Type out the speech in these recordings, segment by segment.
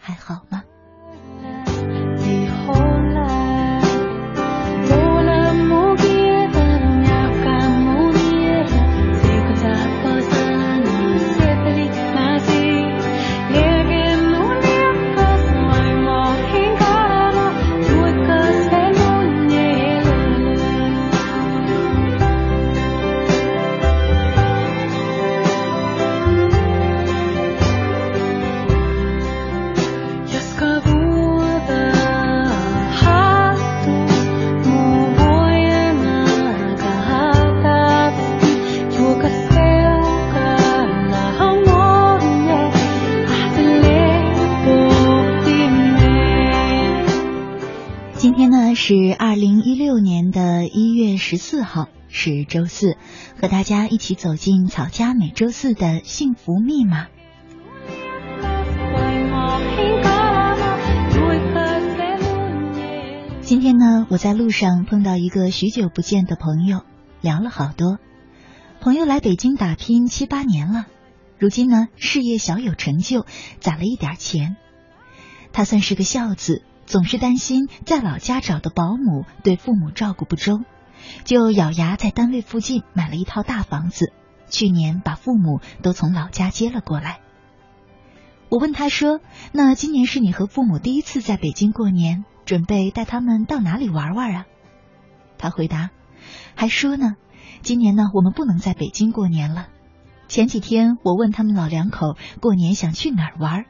还好吗？是二零一六年的一月十四号，是周四，和大家一起走进草家每周四的幸福密码。今天呢，我在路上碰到一个许久不见的朋友，聊了好多。朋友来北京打拼七八年了，如今呢，事业小有成就，攒了一点钱，他算是个孝子。总是担心在老家找的保姆对父母照顾不周，就咬牙在单位附近买了一套大房子。去年把父母都从老家接了过来。我问他说：“那今年是你和父母第一次在北京过年，准备带他们到哪里玩玩啊？”他回答：“还说呢，今年呢我们不能在北京过年了。前几天我问他们老两口过年想去哪儿玩，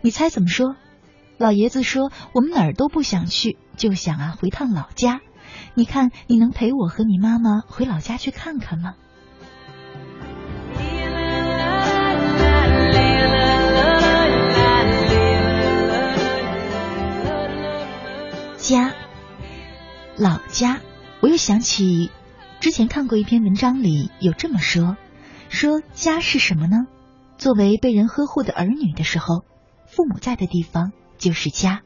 你猜怎么说？”老爷子说：“我们哪儿都不想去，就想啊回趟老家。你看，你能陪我和你妈妈回老家去看看吗？”家，老家。我又想起之前看过一篇文章，里有这么说：说家是什么呢？作为被人呵护的儿女的时候，父母在的地方。就是家。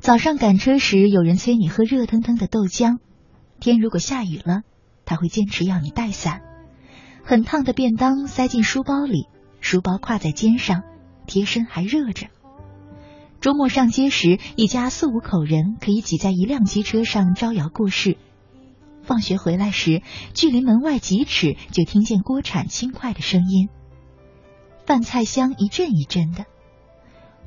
早上赶车时，有人催你喝热腾腾的豆浆；天如果下雨了，他会坚持要你带伞。很烫的便当塞进书包里，书包挎在肩上，贴身还热着。周末上街时，一家四五口人可以挤在一辆机车上招摇过市。放学回来时，距离门外几尺就听见锅铲轻快的声音，饭菜香一阵一阵的。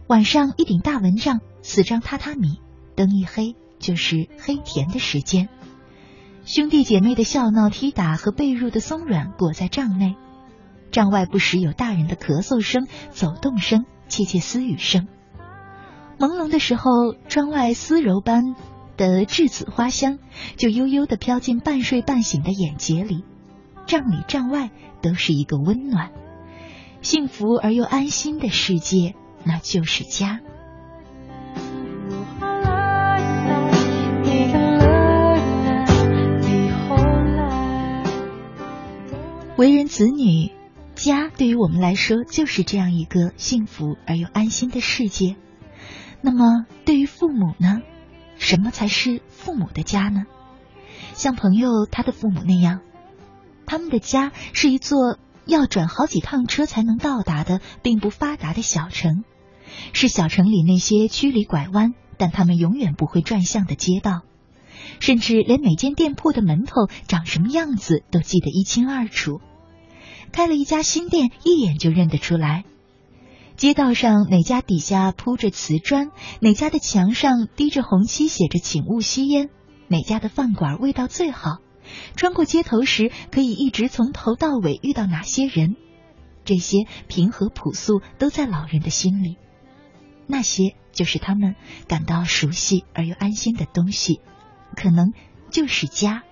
晚上一顶大蚊帐，四张榻榻米，灯一黑就是黑甜的时间。兄弟姐妹的笑闹踢打和被褥的松软裹在帐内，帐外不时有大人的咳嗽声、走动声、窃窃私语声。朦胧的时候，窗外丝柔般的栀子花香就悠悠的飘进半睡半醒的眼睫里。帐里帐外都是一个温暖、幸福而又安心的世界。那就是家。为人子女，家对于我们来说就是这样一个幸福而又安心的世界。那么，对于父母呢？什么才是父母的家呢？像朋友他的父母那样，他们的家是一座。要转好几趟车才能到达的并不发达的小城，是小城里那些曲里拐弯，但他们永远不会转向的街道，甚至连每间店铺的门头长什么样子都记得一清二楚。开了一家新店，一眼就认得出来。街道上哪家底下铺着瓷砖，哪家的墙上滴着红漆，写着“请勿吸烟”，哪家的饭馆味道最好。穿过街头时，可以一直从头到尾遇到哪些人？这些平和朴素都在老人的心里。那些就是他们感到熟悉而又安心的东西，可能就是家。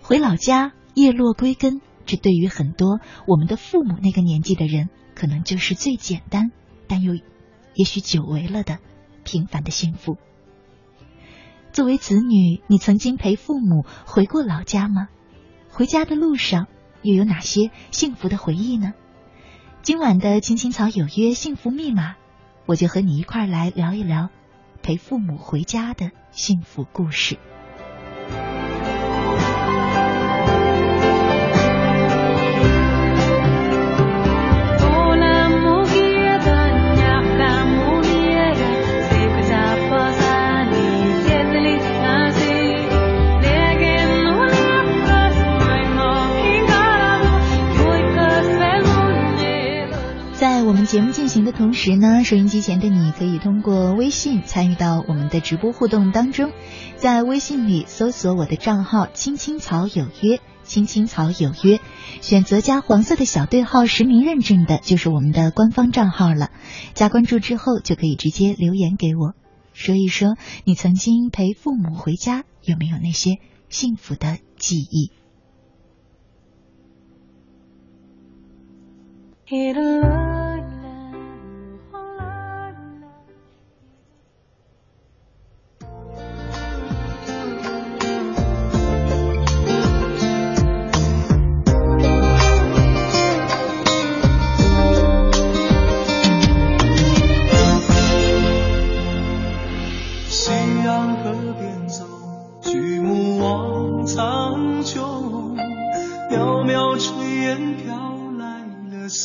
回老家，叶落归根，这对于很多我们的父母那个年纪的人，可能就是最简单但又也许久违了的平凡的幸福。作为子女，你曾经陪父母回过老家吗？回家的路上又有哪些幸福的回忆呢？今晚的青青草有约幸福密码，我就和你一块来聊一聊陪父母回家的幸福故事。我们节目进行的同时呢收音机前的你可以通过微信参与到我们的直播互动当中在微信里搜索我的账号青青草有约青青草有约选择加黄色的小对号实名认证的就是我们的官方账号了。加关注之后就可以直接留言给我说一说你曾经陪父母回家有没有那些幸福的记忆。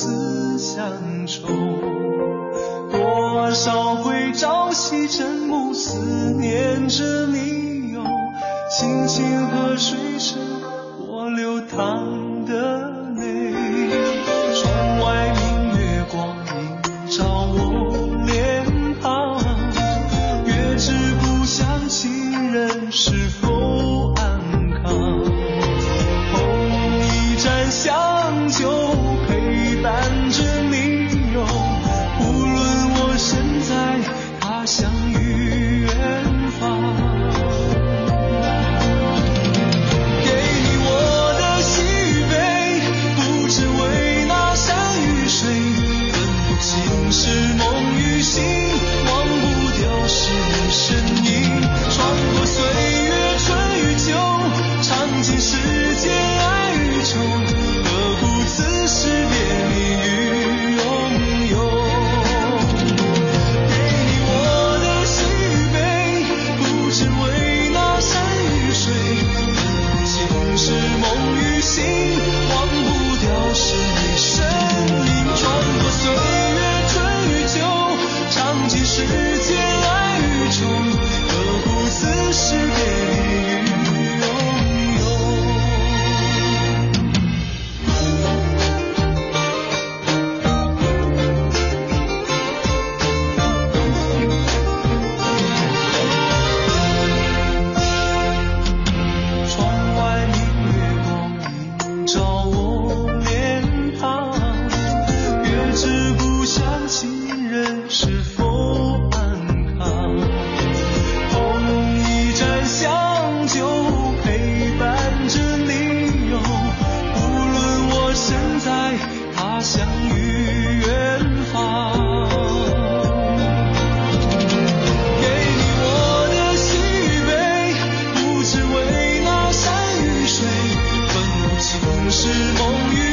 思乡愁多少回朝夕晨暮思念着你。哟清清河水是我流淌的泪。窗外明月光映照我脸庞月之故乡亲人是否是梦与。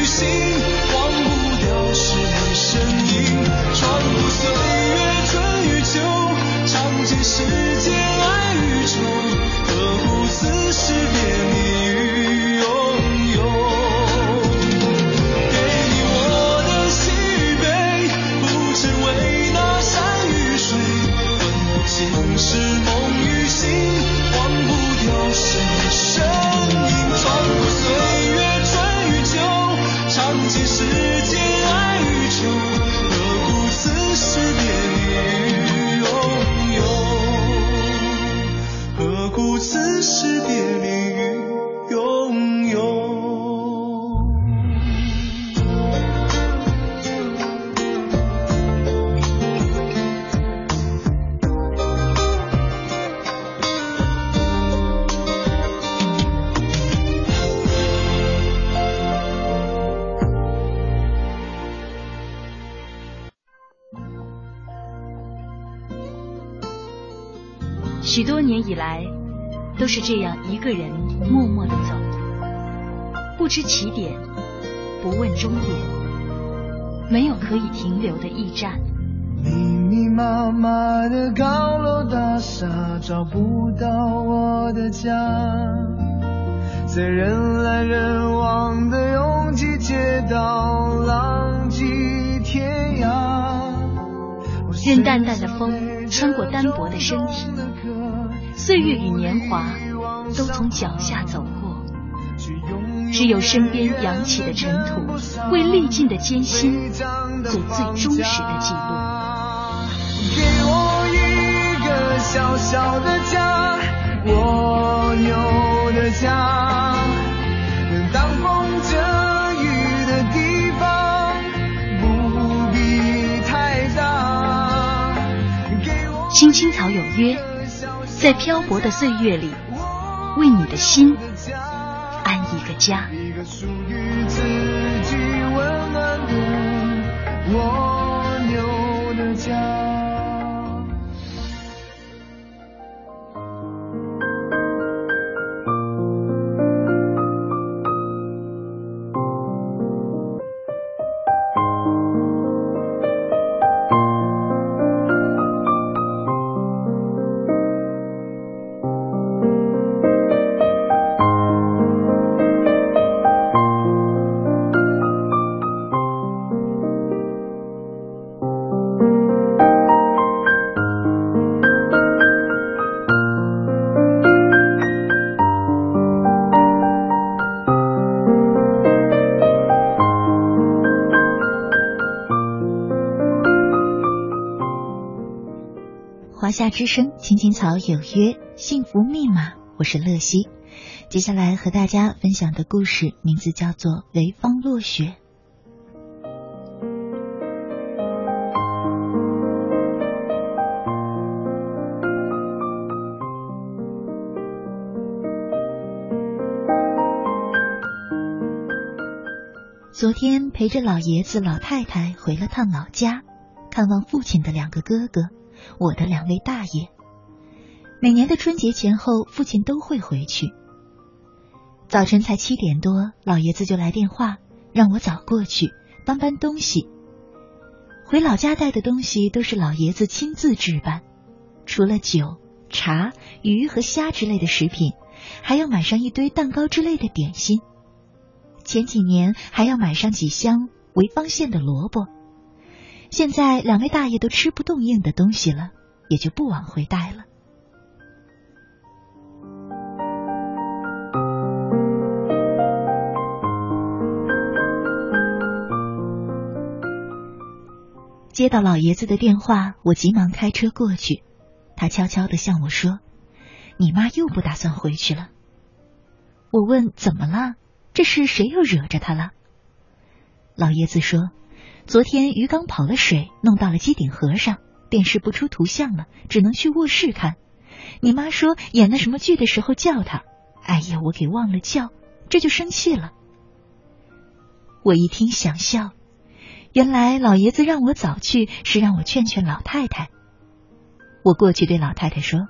可以停留的驿站。密密麻麻的高楼大厦，找不到我的家。在人来人往的拥挤街道，浪迹天涯。任淡淡的风穿过单薄的身体，岁月与年华都从脚下走过，只有身边扬起的尘土，为历尽的艰辛做最忠实的记录。给我一个小小的家，蜗牛的家，能挡风遮雨的地方，不必太大。青青草有约，在漂泊的岁月里，为你的心个家。一个属于自己温暖的蜗牛的家。夏之声，青青草有约，幸福密码，我是乐西。接下来和大家分享的故事名字叫做《潍坊落雪》。昨天陪着老爷子、老太太回了趟老家，看望父亲的两个哥哥。我的两位大爷，每年的春节前后，父亲都会回去。早晨才七点多，老爷子就来电话，让我早过去搬搬东西。回老家带的东西都是老爷子亲自置办，除了酒、茶、鱼和虾之类的食品，还要买上一堆蛋糕之类的点心。前几年还要买上几箱潍坊县的萝卜。现在两位大爷都吃不动硬的东西了，也就不往回带了。接到老爷子的电话，我急忙开车过去。他悄悄的向我说：“你妈又不打算回去了。”我问：“怎么了？这是谁又惹着她了？”老爷子说。昨天鱼缸跑了水，弄到了机顶盒上，电视不出图像了，只能去卧室看。你妈说演那什么剧的时候叫他，哎呀，我给忘了叫，这就生气了。我一听想笑，原来老爷子让我早去是让我劝劝老太太。我过去对老太太说：“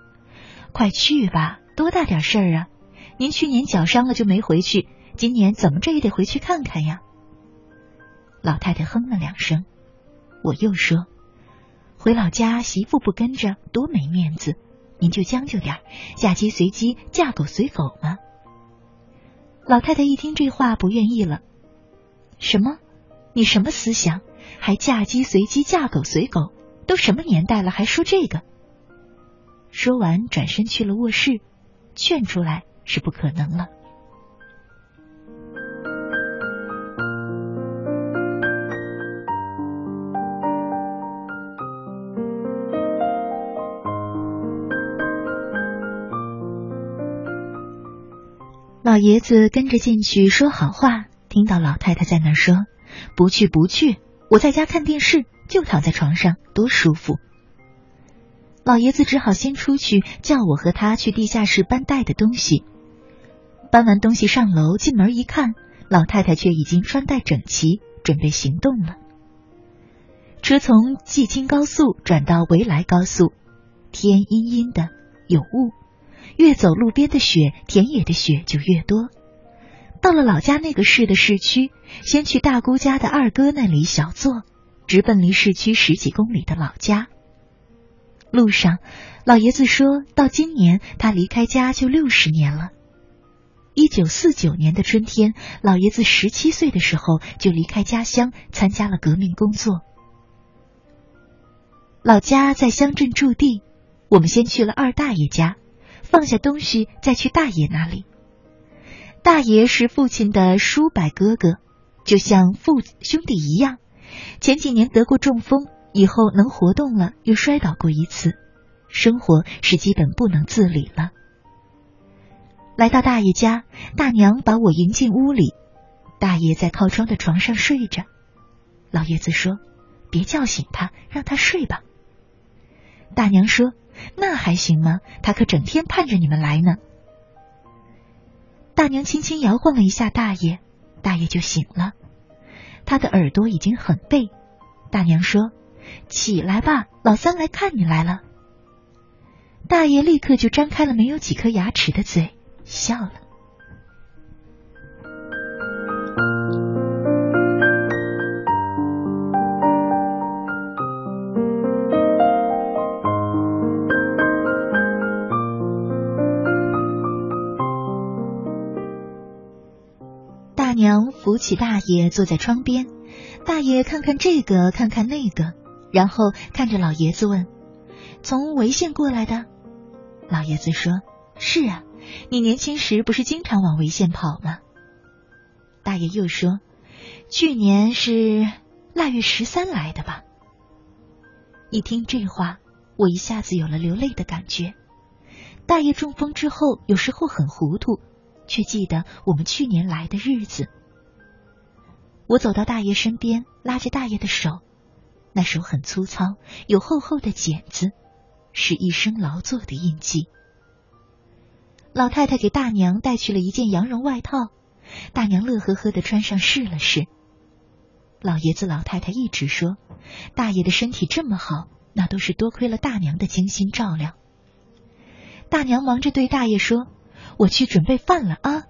快去吧，多大点事儿啊！您去年脚伤了就没回去，今年怎么着也得回去看看呀。”老太太哼了两声，我又说：“回老家，媳妇不跟着，多没面子。您就将就点嫁鸡随鸡，嫁狗随狗嘛。”老太太一听这话，不愿意了：“什么？你什么思想？还嫁鸡随鸡，嫁狗随狗？都什么年代了，还说这个？”说完，转身去了卧室，劝出来是不可能了。老爷子跟着进去说好话，听到老太太在那说：“不去不去，我在家看电视，就躺在床上，多舒服。”老爷子只好先出去，叫我和他去地下室搬带的东西。搬完东西上楼，进门一看，老太太却已经穿戴整齐，准备行动了。车从济青高速转到潍来高速，天阴阴的，有雾，越走路边的雪，田野的雪就越多。到了老家那个市的市区，先去大姑家的二哥那里小坐，直奔离市区十几公里的老家。路上，老爷子说到今年他离开家就六十年了。一九四九年的春天，老爷子十七岁的时候就离开家乡，参加了革命工作。老家在乡镇驻地，我们先去了二大爷家，放下东西再去大爷那里。大爷是父亲的叔伯哥哥，就像父兄弟一样。前几年得过中风，以后能活动了，又摔倒过一次，生活是基本不能自理了。来到大爷家，大娘把我迎进屋里，大爷在靠窗的床上睡着。老爷子说：“别叫醒他，让他睡吧。”大娘说：“那还行吗？他可整天盼着你们来呢。”大娘轻轻摇晃了一下大爷，大爷就醒了。他的耳朵已经很背。大娘说：“起来吧，老三来看你来了。”大爷立刻就张开了没有几颗牙齿的嘴，笑了。扶起大爷坐在窗边，大爷看看这个，看看那个，然后看着老爷子问：“从潍县过来的？”老爷子说：“是啊，你年轻时不是经常往潍县跑吗？”大爷又说：“去年是腊月十三来的吧？”一听这话，我一下子有了流泪的感觉。大爷中风之后，有时候很糊涂。却记得我们去年来的日子。我走到大爷身边，拉着大爷的手，那手很粗糙，有厚厚的茧子，是一生劳作的印记。老太太给大娘带去了一件羊绒外套，大娘乐呵呵的穿上试了试。老爷子老太太一直说，大爷的身体这么好，那都是多亏了大娘的精心照料。大娘忙着对大爷说。我去准备饭了啊！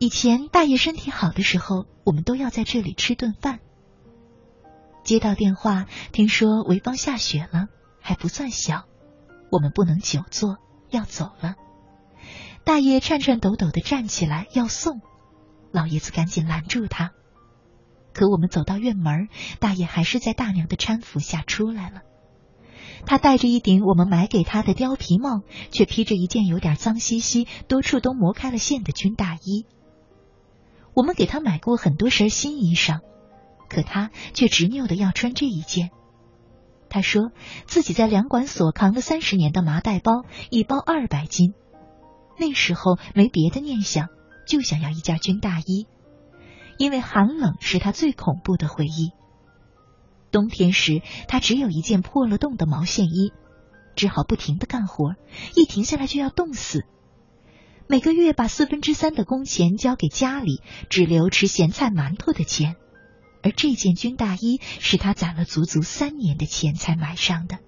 以前大爷身体好的时候，我们都要在这里吃顿饭。接到电话，听说潍坊下雪了，还不算小，我们不能久坐，要走了。大爷颤颤抖抖的站起来要送，老爷子赶紧拦住他。可我们走到院门，大爷还是在大娘的搀扶下出来了。他戴着一顶我们买给他的貂皮帽，却披着一件有点脏兮兮、多处都磨开了线的军大衣。我们给他买过很多身新衣裳，可他却执拗的要穿这一件。他说自己在粮管所扛了三十年的麻袋包，一包二百斤，那时候没别的念想，就想要一件军大衣，因为寒冷是他最恐怖的回忆。冬天时，他只有一件破了洞的毛线衣，只好不停的干活，一停下来就要冻死。每个月把四分之三的工钱交给家里，只留吃咸菜馒头的钱。而这件军大衣是他攒了足足三年的钱才买上的。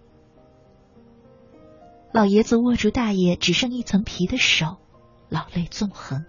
老爷子握住大爷只剩一层皮的手，老泪纵横。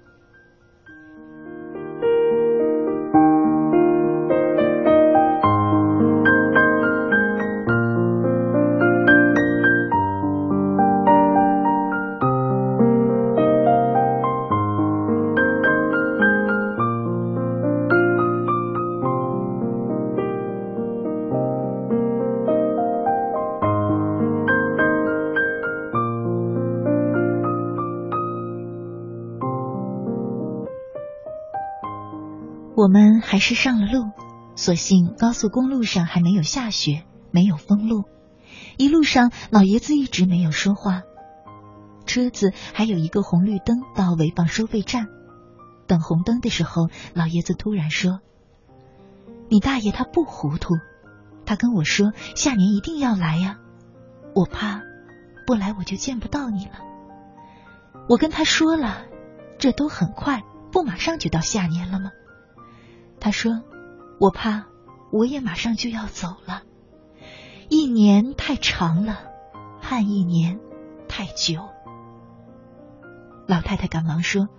还是上了路，所幸高速公路上还没有下雪，没有封路。一路上，老爷子一直没有说话。车子还有一个红绿灯到潍坊收费站，等红灯的时候，老爷子突然说：“你大爷他不糊涂，他跟我说下年一定要来呀，我怕不来我就见不到你了。我跟他说了，这都很快，不马上就到下年了吗？”他说：“我怕我也马上就要走了，一年太长了，盼一年太久。老太太赶忙说：“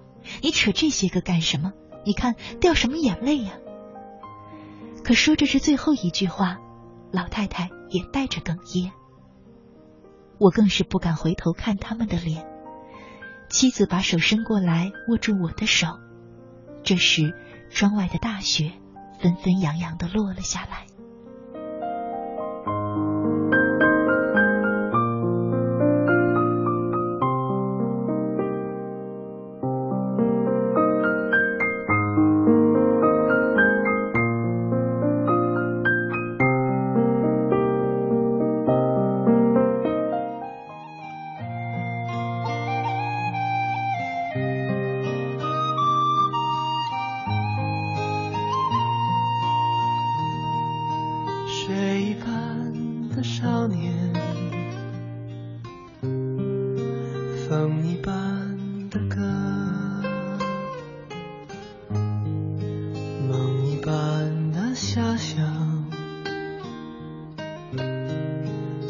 你扯这些个干什么？你看掉什么眼泪呀？”可说着这最后一句话，老太太也带着哽咽。我更是不敢回头看他们的脸。妻子把手伸过来握住我的手。这时，窗外的大雪纷纷扬扬的落了下来。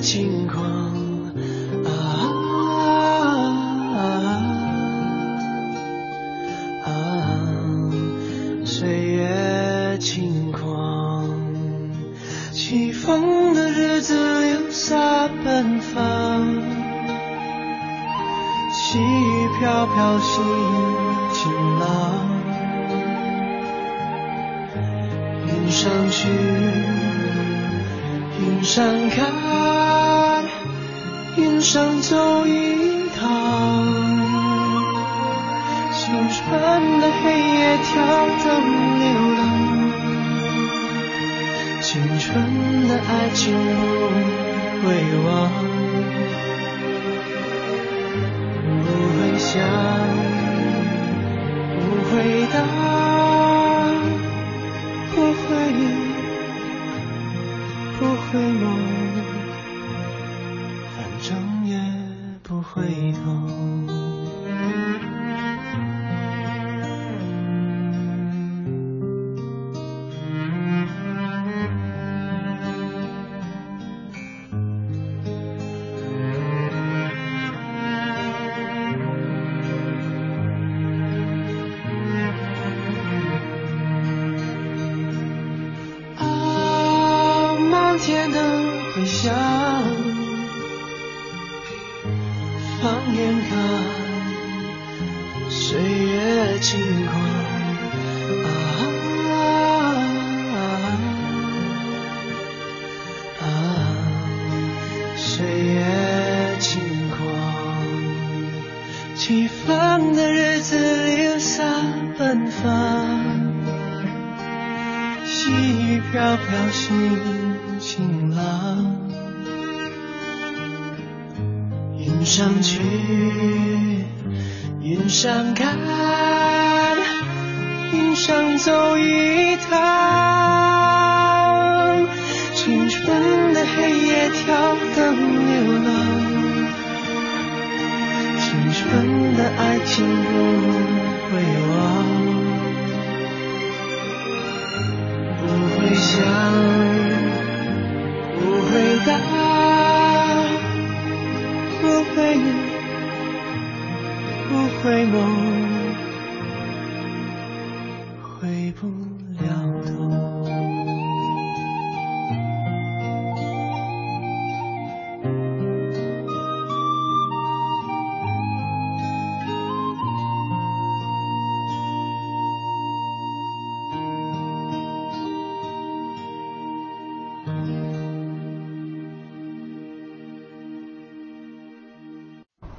轻情况。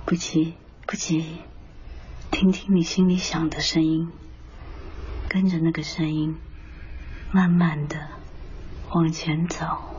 不急，不急，听听你心里想的声音。跟着那个声音，慢慢的往前走。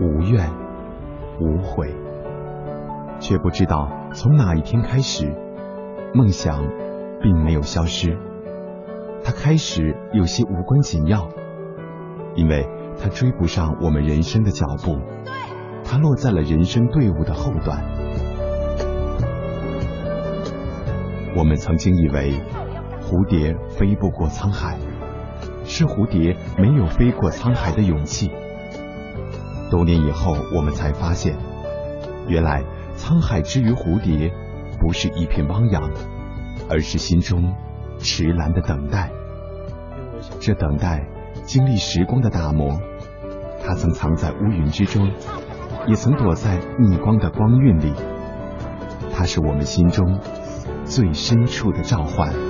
无怨无悔。却不知道从哪一天开始，梦想并没有消失，它开始有些无关紧要，因为它追不上我们人生的脚步，它落在了人生队伍的后段。我们曾经以为蝴蝶飞不过沧海，是蝴蝶没有飞过沧海的勇气。多年以后，我们才发现，原来。沧海之于蝴蝶，不是一片汪洋，而是心中迟来的等待。这等待经历时光的打磨，它曾藏在乌云之中，也曾躲在逆光的光晕里。它是我们心中最深处的召唤。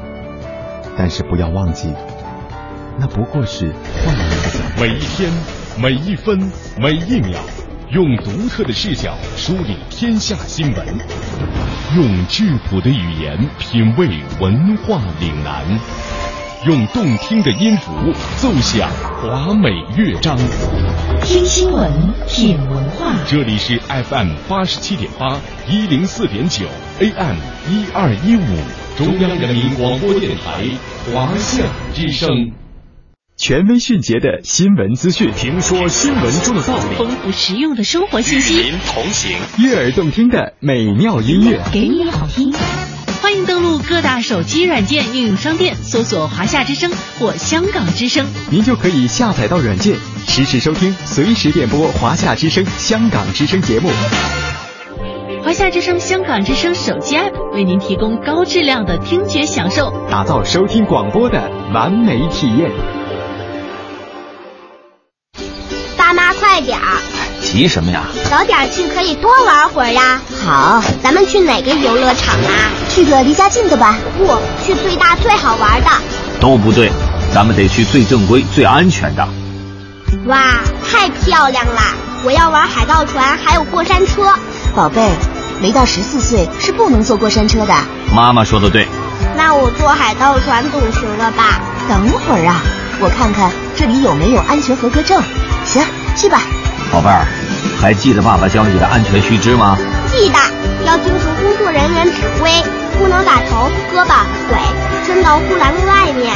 但是不要忘记。那不过是换了一个角度。每一天，每一分，每一秒，用独特的视角梳理天下新闻，用质朴的语言品味文化岭南，用动听的音符奏响华美乐章。听新闻，品文化。这里是 FM 八十七点八，一零四点九，AM 一二一五，中央人民广播电台华夏之声。权威迅捷的新闻资讯，听说新闻中的道理，丰富实用的生活信息，与您同行，悦耳动听的美妙音乐，给你好听。欢迎登录各大手机软件应用商店，搜索“华夏之声”或“香港之声”，您就可以下载到软件，实时收听，随时点播华夏之声、香港之声节目。华夏之声、香港之声手机 App 为您提供高质量的听觉享受，打造收听广播的完美体验。爸妈，快点儿！急什么呀？早点去可以多玩会儿呀。好，咱们去哪个游乐场啊？去个离家近的吧。不，去最大最好玩的。都不对，咱们得去最正规、最安全的。哇，太漂亮了！我要玩海盗船，还有过山车。宝贝，没到十四岁是不能坐过山车的。妈妈说的对。那我坐海盗船总行了吧？等会儿啊，我看看这里有没有安全合格证。行，去吧，宝贝儿，还记得爸爸教你的安全须知吗？记得，要听从工作人员指挥，不能把头、胳膊、腿伸到护栏外面。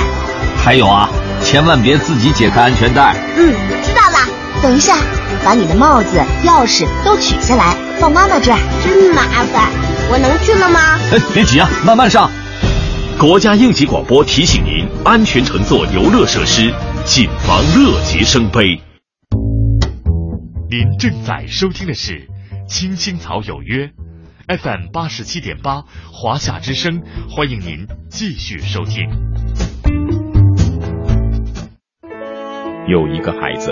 还有啊，千万别自己解开安全带。嗯，知道了。等一下，把你的帽子、钥匙都取下来，放妈妈这儿。真麻烦，我能去了吗？哎，别急啊，慢慢上。国家应急广播提醒您：安全乘坐游乐设施，谨防乐极生悲。您正在收听的是《青青草有约》，FM 八十七点八，华夏之声，欢迎您继续收听。有一个孩子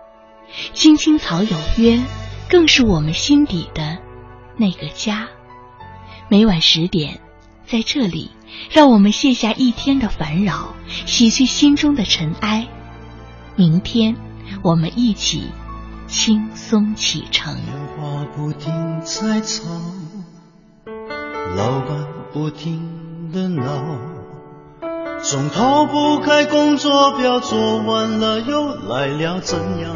青青草有约，更是我们心底的那个家。每晚十点，在这里，让我们卸下一天的烦扰，洗去心中的尘埃。明天，我们一起轻松启程。电话不停在吵，老板不停的闹，总逃不开工作表，做完了又来了，怎样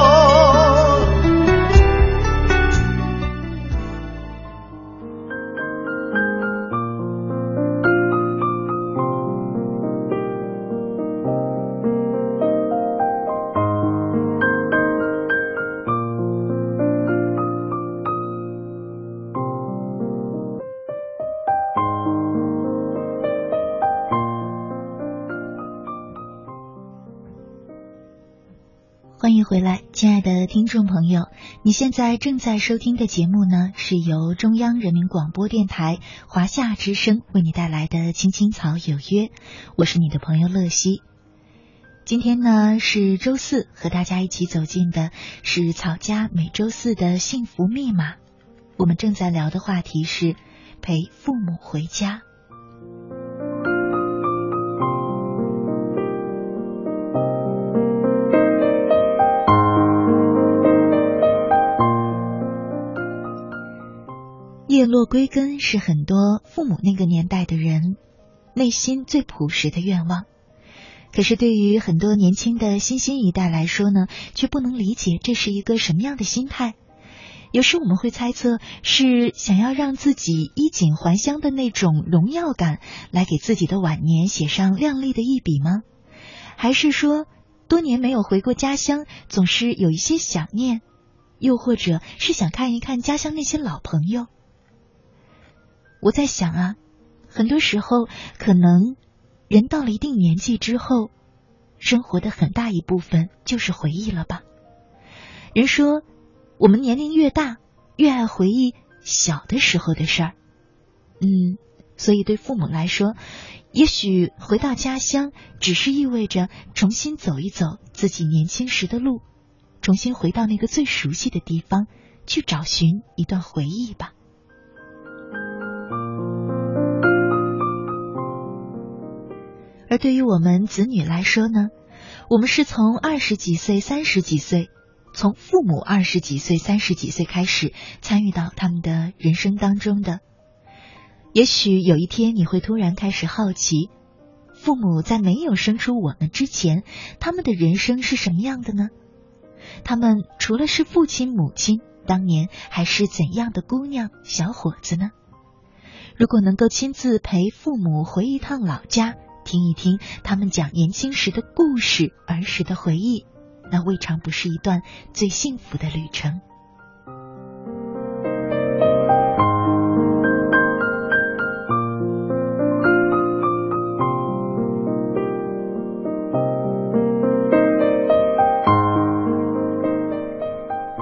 亲爱的听众朋友，你现在正在收听的节目呢，是由中央人民广播电台华夏之声为你带来的《青青草有约》，我是你的朋友乐西。今天呢是周四，和大家一起走进的是草家每周四的幸福密码。我们正在聊的话题是陪父母回家。叶落归根是很多父母那个年代的人内心最朴实的愿望，可是对于很多年轻的新兴一代来说呢，却不能理解这是一个什么样的心态。有时我们会猜测，是想要让自己衣锦还乡的那种荣耀感，来给自己的晚年写上亮丽的一笔吗？还是说，多年没有回过家乡，总是有一些想念，又或者是想看一看家乡那些老朋友？我在想啊，很多时候可能人到了一定年纪之后，生活的很大一部分就是回忆了吧。人说，我们年龄越大，越爱回忆小的时候的事儿。嗯，所以对父母来说，也许回到家乡，只是意味着重新走一走自己年轻时的路，重新回到那个最熟悉的地方，去找寻一段回忆吧。而对于我们子女来说呢，我们是从二十几岁、三十几岁，从父母二十几岁、三十几岁开始参与到他们的人生当中的。也许有一天你会突然开始好奇，父母在没有生出我们之前，他们的人生是什么样的呢？他们除了是父亲、母亲，当年还是怎样的姑娘、小伙子呢？如果能够亲自陪父母回一趟老家。听一听他们讲年轻时的故事、儿时的回忆，那未尝不是一段最幸福的旅程。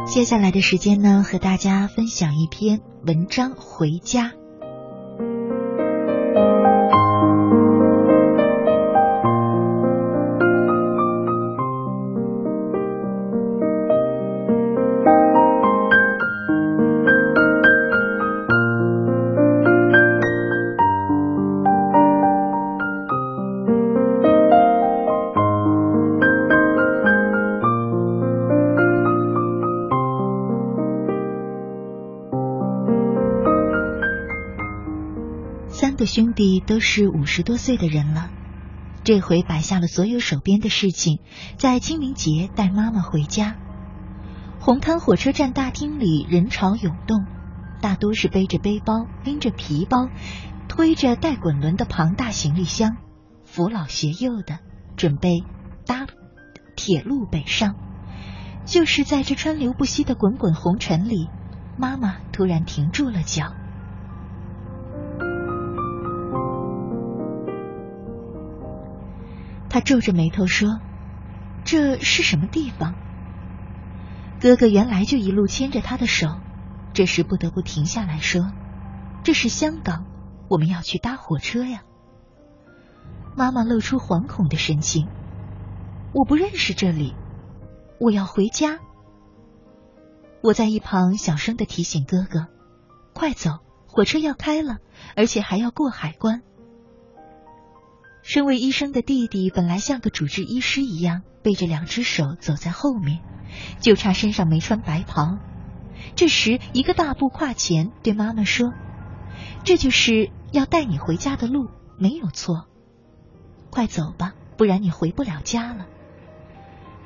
接下来的时间呢，和大家分享一篇文章《回家》。三个兄弟都是五十多岁的人了，这回摆下了所有手边的事情，在清明节带妈妈回家。红磡火车站大厅里人潮涌动，大多是背着背包、拎着皮包、推着带滚轮的庞大行李箱，扶老携幼的，准备搭铁路北上。就是在这川流不息的滚滚红尘里，妈妈突然停住了脚。他皱着眉头说：“这是什么地方？”哥哥原来就一路牵着他的手，这时不得不停下来说：“这是香港，我们要去搭火车呀。”妈妈露出惶恐的神情：“我不认识这里，我要回家。”我在一旁小声的提醒哥哥：“快走，火车要开了，而且还要过海关。”身为医生的弟弟本来像个主治医师一样，背着两只手走在后面。就差身上没穿白袍。这时，一个大步跨前，对妈妈说：“这就是要带你回家的路，没有错。快走吧，不然你回不了家了。”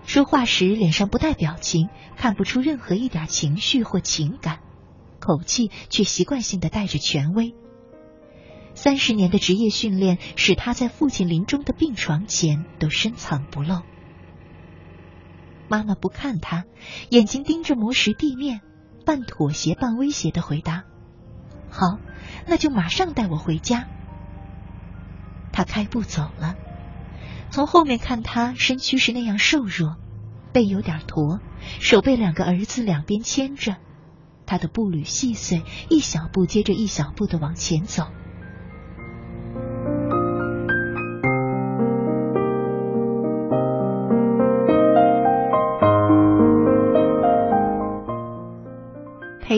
说话时脸上不带表情，看不出任何一点情绪或情感，口气却习惯性的带着权威。三十年的职业训练使他在父亲临终的病床前都深藏不露。妈妈不看他，眼睛盯着磨石地面，半妥协半威胁的回答：“好，那就马上带我回家。”他开步走了。从后面看，他身躯是那样瘦弱，背有点驼，手被两个儿子两边牵着，他的步履细碎，一小步接着一小步的往前走。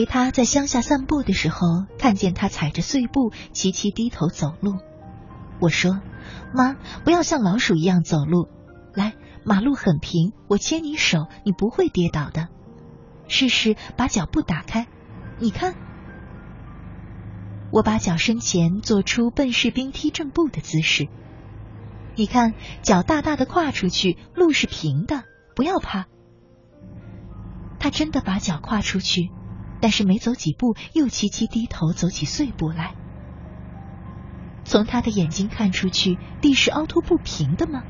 他在乡下散步的时候，看见他踩着碎步，齐齐低头走路。我说：“妈，不要像老鼠一样走路。来，马路很平，我牵你手，你不会跌倒的。试试把脚步打开，你看。”我把脚伸前，做出笨士兵踢正步的姿势。你看，脚大大的跨出去，路是平的，不要怕。他真的把脚跨出去。但是没走几步，又齐齐低头走起碎步来。从他的眼睛看出去，地是凹凸不平的吗？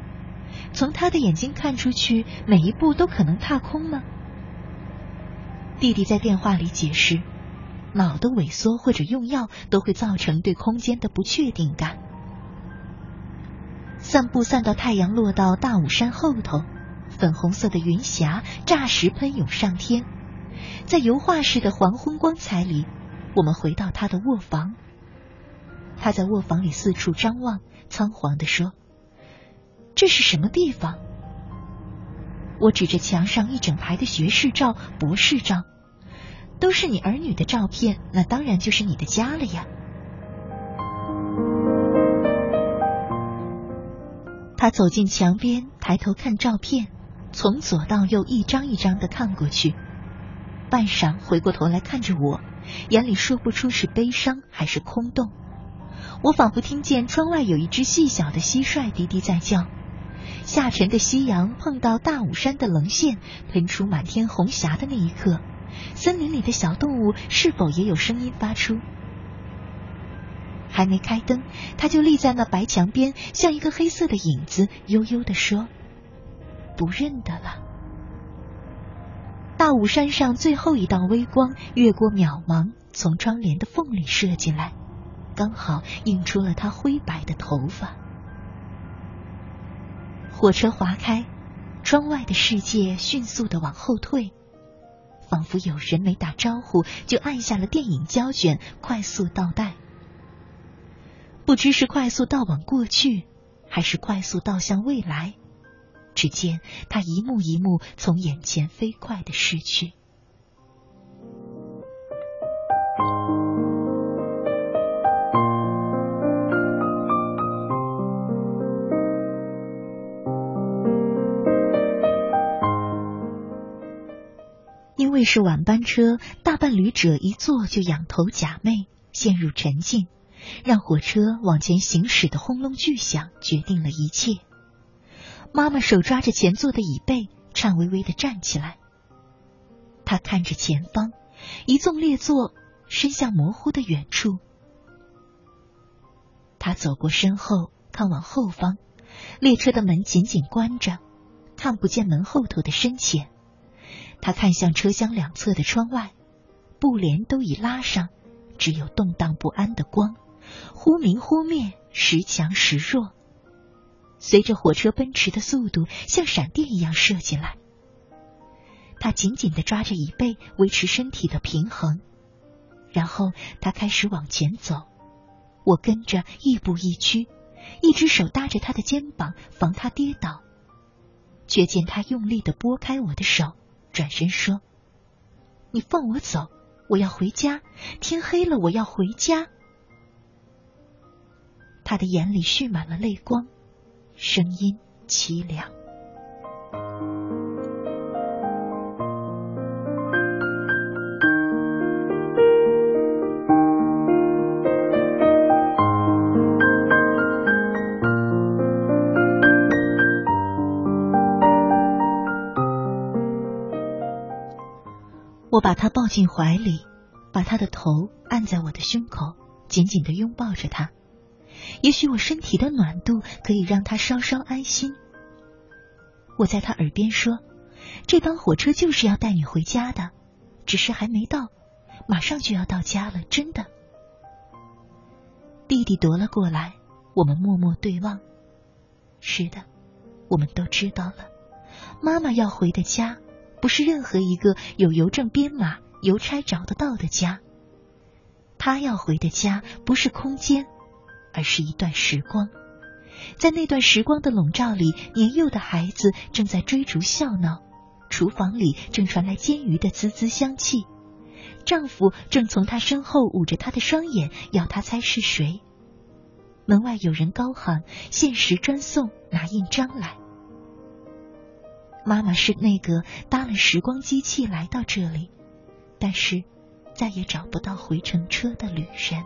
从他的眼睛看出去，每一步都可能踏空吗？弟弟在电话里解释，脑的萎缩或者用药都会造成对空间的不确定感。散步散到太阳落到大武山后头，粉红色的云霞霎时喷涌上天。在油画似的黄昏光彩里，我们回到他的卧房。他在卧房里四处张望，仓皇地说：“这是什么地方？”我指着墙上一整排的学士照、博士照，都是你儿女的照片，那当然就是你的家了呀。他走进墙边，抬头看照片，从左到右一张一张的看过去。半晌，回过头来看着我，眼里说不出是悲伤还是空洞。我仿佛听见窗外有一只细小的蟋蟀低低在叫。下沉的夕阳碰到大武山的棱线，喷出满天红霞的那一刻，森林里的小动物是否也有声音发出？还没开灯，他就立在那白墙边，像一个黑色的影子，悠悠地说：“不认得了。”大武山上最后一道微光越过渺茫，从窗帘的缝里射进来，刚好映出了他灰白的头发。火车划开，窗外的世界迅速的往后退，仿佛有人没打招呼就按下了电影胶卷，快速倒带。不知是快速倒往过去，还是快速倒向未来。只见他一幕一幕从眼前飞快的逝去。因为是晚班车，大半旅者一坐就仰头假寐，陷入沉静，让火车往前行驶的轰隆巨响决定了一切。妈妈手抓着前座的椅背，颤巍巍的站起来。她看着前方，一纵列座伸向模糊的远处。她走过身后，看往后方，列车的门紧紧关着，看不见门后头的深浅。她看向车厢两侧的窗外，布帘都已拉上，只有动荡不安的光，忽明忽灭，时强时弱。随着火车奔驰的速度，像闪电一样射进来。他紧紧的抓着椅背，维持身体的平衡，然后他开始往前走。我跟着亦步亦趋，一只手搭着他的肩膀，防他跌倒。却见他用力的拨开我的手，转身说：“你放我走，我要回家。天黑了，我要回家。”他的眼里蓄满了泪光。声音凄凉。我把他抱进怀里，把他的头按在我的胸口，紧紧的拥抱着他。也许我身体的暖度可以让他稍稍安心。我在他耳边说：“这班火车就是要带你回家的，只是还没到，马上就要到家了，真的。”弟弟踱了过来，我们默默对望。是的，我们都知道了，妈妈要回的家，不是任何一个有邮政编码、邮差找得到的家。他要回的家，不是空间。而是一段时光，在那段时光的笼罩里，年幼的孩子正在追逐笑闹，厨房里正传来煎鱼的滋滋香气，丈夫正从他身后捂着他的双眼，要他猜是谁。门外有人高喊：“限时专送，拿印章来。”妈妈是那个搭了时光机器来到这里，但是再也找不到回程车的旅人。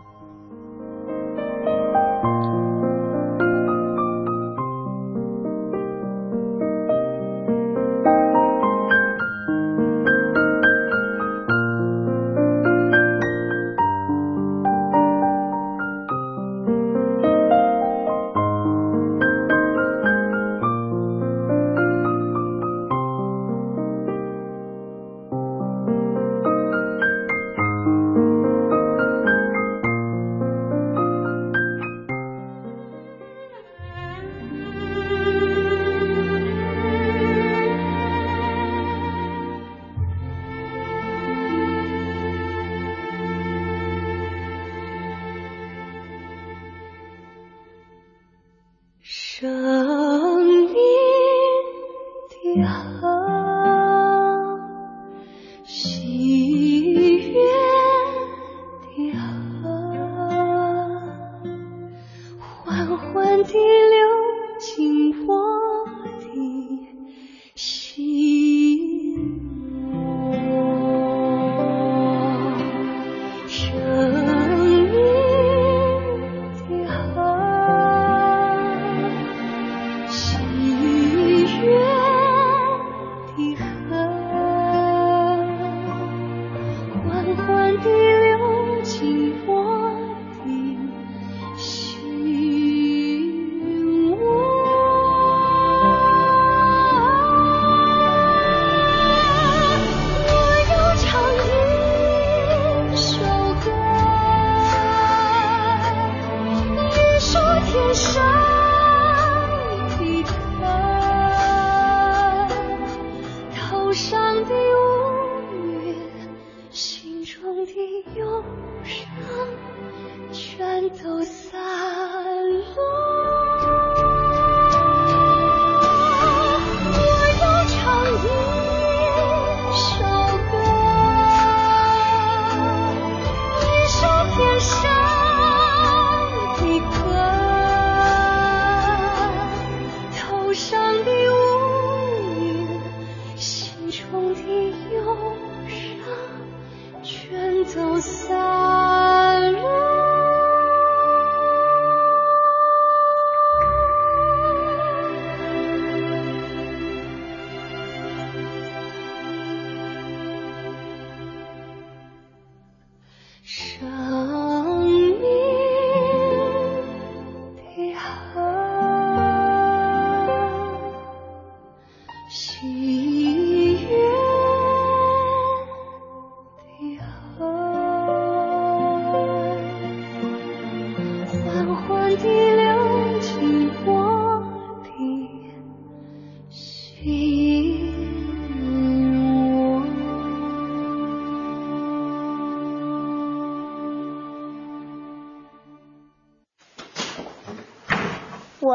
我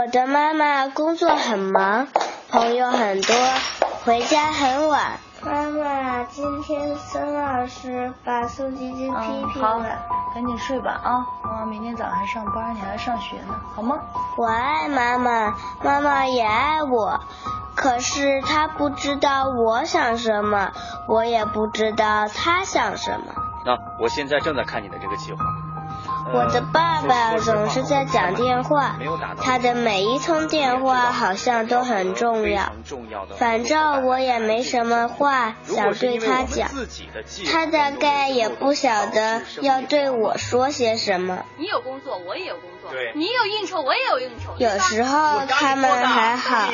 的妈妈工作很忙，朋友很多，回家很晚。妈妈，今天孙老师把宋晶晶批评了。好，赶紧睡吧啊！妈妈明天早上还上班，你还要上学呢，好吗？我爱妈妈，妈妈也爱我，可是他不知道我想什么，我也不知道他想什么。那我现在正在看你的这个计划。我的爸爸总是在讲电话，他的每一通电话好像都很重要。反正我也没什么话想对他讲，他大概也不晓得要对我说些什么。你有工作，我也有工作；你有应酬，我也有应酬。有时候他们还好，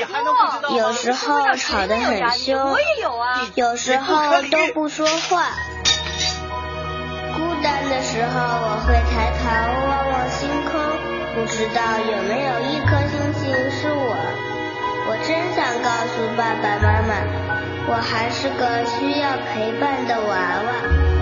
有时候吵得很凶，我也有啊。有时候都不说话。孤单的时候，我会抬头望望星空，不知道有没有一颗星星是我。我真想告诉爸爸妈妈，我还是个需要陪伴的娃娃。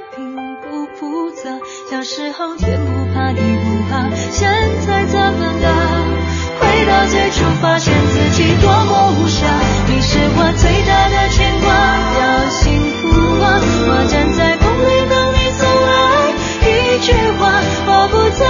并不复杂，小时候天不怕地不怕，现在怎么了？回到最初，发现自己多么无暇。你是我最大的牵挂，要幸福啊！我站在风里等你送来一句话，我不在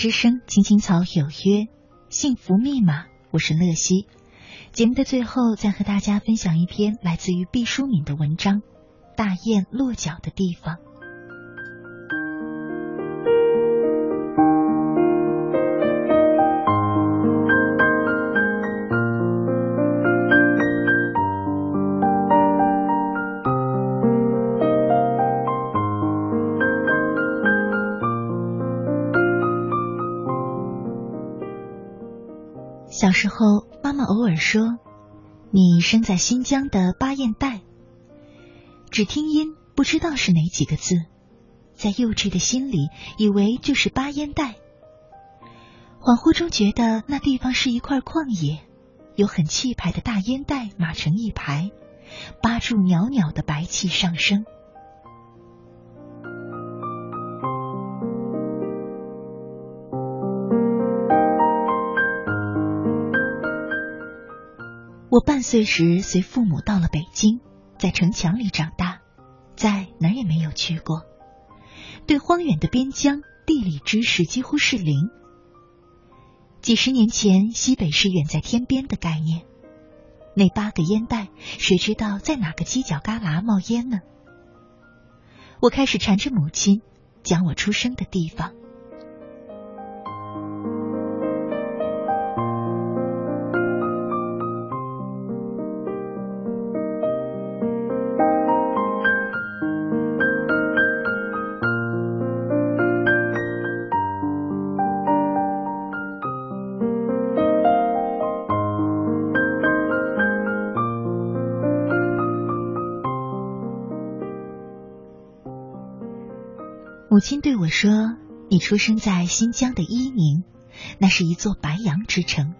之声，青青草有约，幸福密码，我是乐西。节目的最后，再和大家分享一篇来自于毕淑敏的文章《大雁落脚的地方》。时候，妈妈偶尔说：“你生在新疆的巴彦岱。”只听音，不知道是哪几个字，在幼稚的心里，以为就是巴彦岱。恍惚中觉得那地方是一块旷野，有很气派的大烟袋码成一排，八柱袅袅的白气上升。半岁时随父母到了北京，在城墙里长大，在哪儿也没有去过，对荒远的边疆地理知识几乎是零。几十年前，西北是远在天边的概念。那八个烟袋，谁知道在哪个犄角旮旯冒烟呢？我开始缠着母亲，讲我出生的地方。母亲对我说：“你出生在新疆的伊宁，那是一座白羊之城。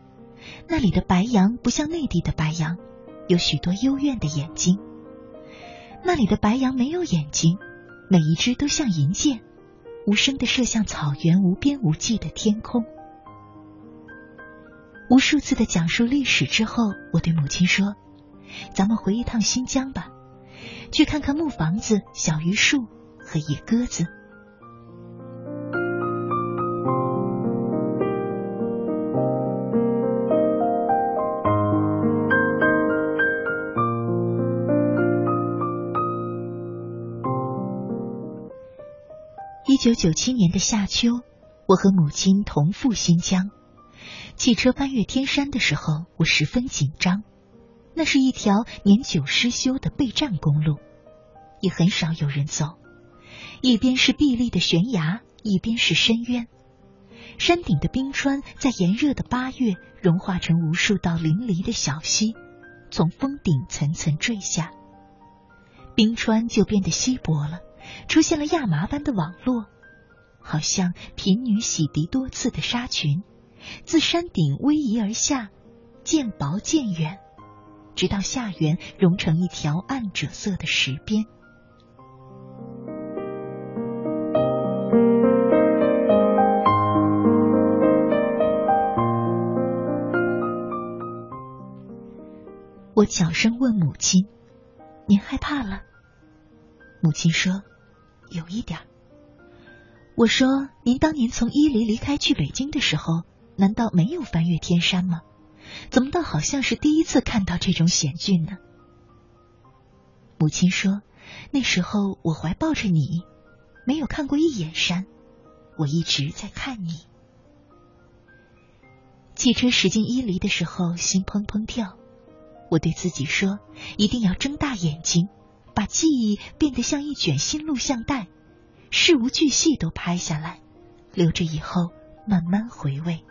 那里的白羊不像内地的白羊，有许多幽怨的眼睛。那里的白羊没有眼睛，每一只都像银箭，无声的射向草原无边无际的天空。”无数次的讲述历史之后，我对母亲说：“咱们回一趟新疆吧，去看看木房子、小榆树和野鸽子。”九九七年的夏秋，我和母亲同赴新疆。汽车翻越天山的时候，我十分紧张。那是一条年久失修的备战公路，也很少有人走。一边是壁立的悬崖，一边是深渊。山顶的冰川在炎热的八月融化成无数道淋漓的小溪，从峰顶层层坠下，冰川就变得稀薄了。出现了亚麻般的网络，好像贫女洗涤多次的纱裙，自山顶逶迤而下，渐薄渐远，直到下缘融成一条暗赭色的石边。我小声问母亲：“您害怕了？”母亲说。有一点我说：“您当年从伊犁离开去北京的时候，难道没有翻越天山吗？怎么倒好像是第一次看到这种险峻呢？”母亲说：“那时候我怀抱着你，没有看过一眼山，我一直在看你。”汽车驶进伊犁的时候，心砰砰跳。我对自己说：“一定要睁大眼睛。”把记忆变得像一卷新录像带，事无巨细都拍下来，留着以后慢慢回味。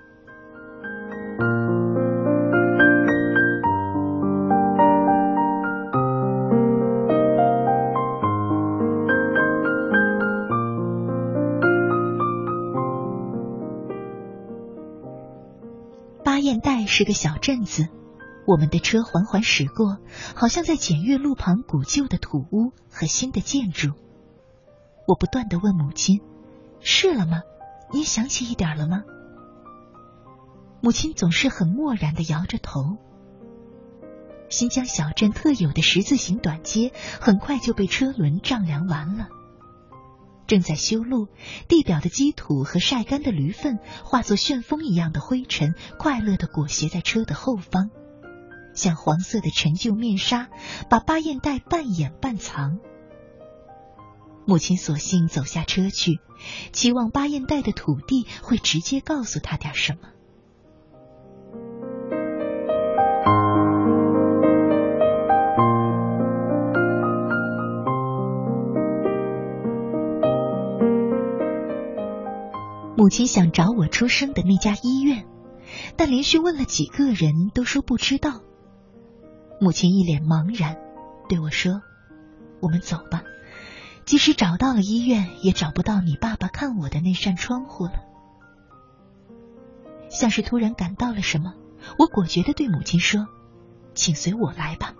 巴彦岱是个小镇子。我们的车缓缓驶过，好像在检阅路旁古旧的土屋和新的建筑。我不断的问母亲：“是了吗？你想起一点了吗？”母亲总是很漠然的摇着头。新疆小镇特有的十字形短街很快就被车轮丈量完了。正在修路，地表的积土和晒干的驴粪化作旋风一样的灰尘，快乐的裹挟在车的后方。像黄色的陈旧面纱，把巴彦岱半掩半藏。母亲索性走下车去，期望巴彦岱的土地会直接告诉他点什么。母亲想找我出生的那家医院，但连续问了几个人，都说不知道。母亲一脸茫然，对我说：“我们走吧，即使找到了医院，也找不到你爸爸看我的那扇窗户了。”像是突然感到了什么，我果决的对母亲说：“请随我来吧。”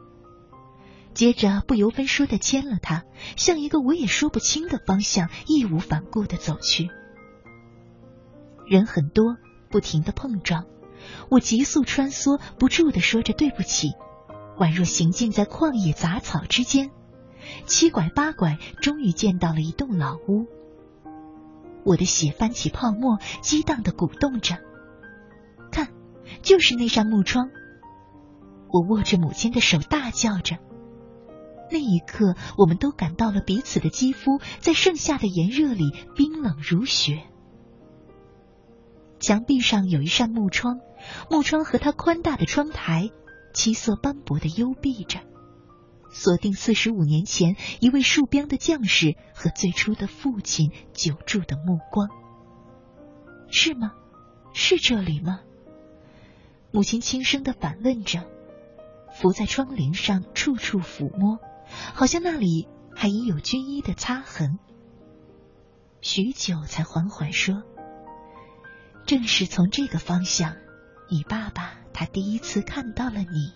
接着不由分说的牵了她，向一个我也说不清的方向义无反顾的走去。人很多，不停的碰撞，我急速穿梭，不住的说着对不起。宛若行进在旷野杂草之间，七拐八拐，终于见到了一栋老屋。我的血翻起泡沫，激荡的鼓动着。看就是那扇木窗。我握着母亲的手，大叫着。那一刻，我们都感到了彼此的肌肤在盛夏的炎热里冰冷如雪。墙壁上有一扇木窗，木窗和它宽大的窗台，漆色斑驳的幽闭着，锁定四十五年前一位戍边的将士和最初的父亲久住的目光。是吗？是这里吗？母亲轻声的反问着，伏在窗棂上，处处抚摸。好像那里还已有军衣的擦痕。许久才缓缓说：“正是从这个方向，你爸爸他第一次看到了你。”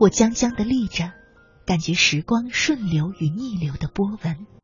我僵僵的立着，感觉时光顺流与逆流的波纹。